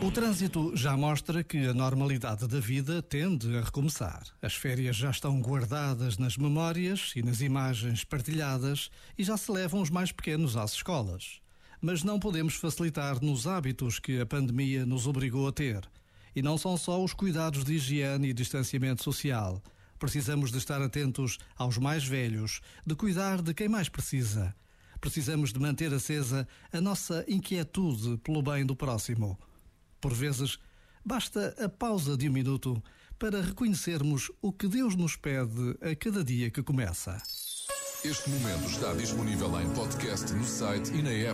O trânsito já mostra que a normalidade da vida tende a recomeçar. As férias já estão guardadas nas memórias e nas imagens partilhadas e já se levam os mais pequenos às escolas. Mas não podemos facilitar nos hábitos que a pandemia nos obrigou a ter. E não são só os cuidados de higiene e distanciamento social. Precisamos de estar atentos aos mais velhos, de cuidar de quem mais precisa. Precisamos de manter acesa a nossa inquietude pelo bem do próximo. Por vezes, basta a pausa de um minuto para reconhecermos o que Deus nos pede a cada dia que começa. Este momento está disponível em podcast no site e na app.